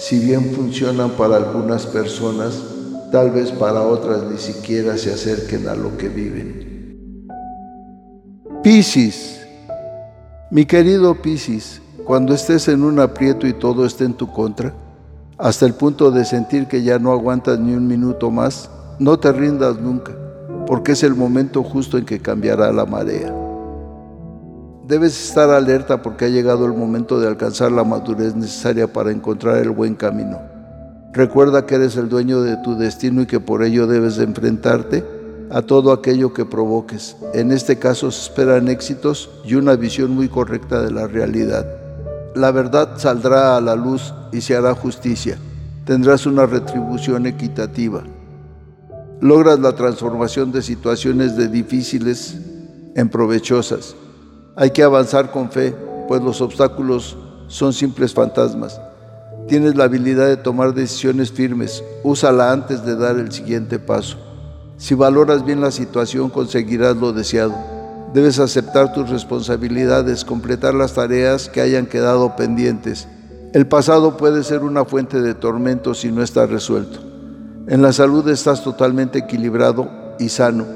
si bien funcionan para algunas personas, tal vez para otras ni siquiera se acerquen a lo que viven. Piscis mi querido Piscis, cuando estés en un aprieto y todo esté en tu contra, hasta el punto de sentir que ya no aguantas ni un minuto más, no te rindas nunca, porque es el momento justo en que cambiará la marea. Debes estar alerta porque ha llegado el momento de alcanzar la madurez necesaria para encontrar el buen camino. Recuerda que eres el dueño de tu destino y que por ello debes enfrentarte a todo aquello que provoques. En este caso se esperan éxitos y una visión muy correcta de la realidad. La verdad saldrá a la luz y se hará justicia. Tendrás una retribución equitativa. Logras la transformación de situaciones de difíciles en provechosas. Hay que avanzar con fe, pues los obstáculos son simples fantasmas. Tienes la habilidad de tomar decisiones firmes. Úsala antes de dar el siguiente paso. Si valoras bien la situación, conseguirás lo deseado. Debes aceptar tus responsabilidades, completar las tareas que hayan quedado pendientes. El pasado puede ser una fuente de tormento si no está resuelto. En la salud estás totalmente equilibrado y sano,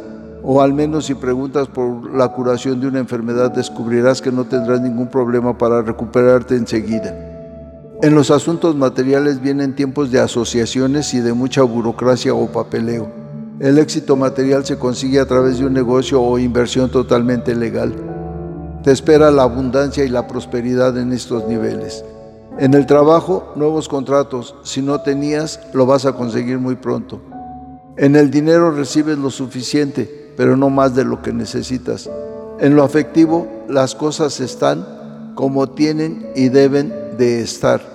o al menos si preguntas por la curación de una enfermedad descubrirás que no tendrás ningún problema para recuperarte enseguida. En los asuntos materiales vienen tiempos de asociaciones y de mucha burocracia o papeleo. El éxito material se consigue a través de un negocio o inversión totalmente legal. Te espera la abundancia y la prosperidad en estos niveles. En el trabajo, nuevos contratos. Si no tenías, lo vas a conseguir muy pronto. En el dinero recibes lo suficiente, pero no más de lo que necesitas. En lo afectivo, las cosas están como tienen y deben de estar.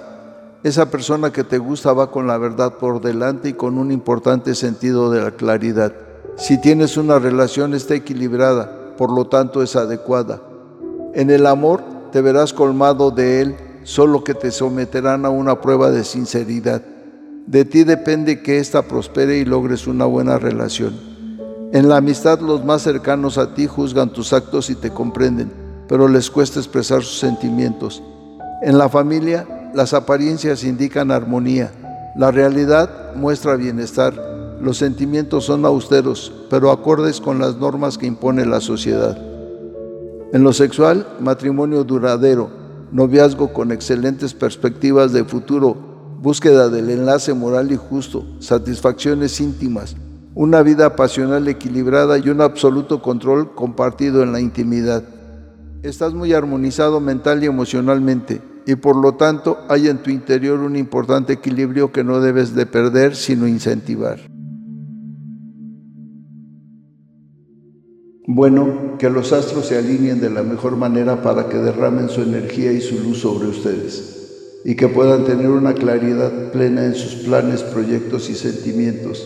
Esa persona que te gusta va con la verdad por delante y con un importante sentido de la claridad. Si tienes una relación está equilibrada, por lo tanto es adecuada. En el amor te verás colmado de él, solo que te someterán a una prueba de sinceridad. De ti depende que ésta prospere y logres una buena relación. En la amistad los más cercanos a ti juzgan tus actos y te comprenden, pero les cuesta expresar sus sentimientos. En la familia las apariencias indican armonía, la realidad muestra bienestar, los sentimientos son austeros, pero acordes con las normas que impone la sociedad. En lo sexual, matrimonio duradero, noviazgo con excelentes perspectivas de futuro, búsqueda del enlace moral y justo, satisfacciones íntimas, una vida pasional equilibrada y un absoluto control compartido en la intimidad. Estás muy armonizado mental y emocionalmente y por lo tanto hay en tu interior un importante equilibrio que no debes de perder sino incentivar. Bueno, que los astros se alineen de la mejor manera para que derramen su energía y su luz sobre ustedes y que puedan tener una claridad plena en sus planes, proyectos y sentimientos.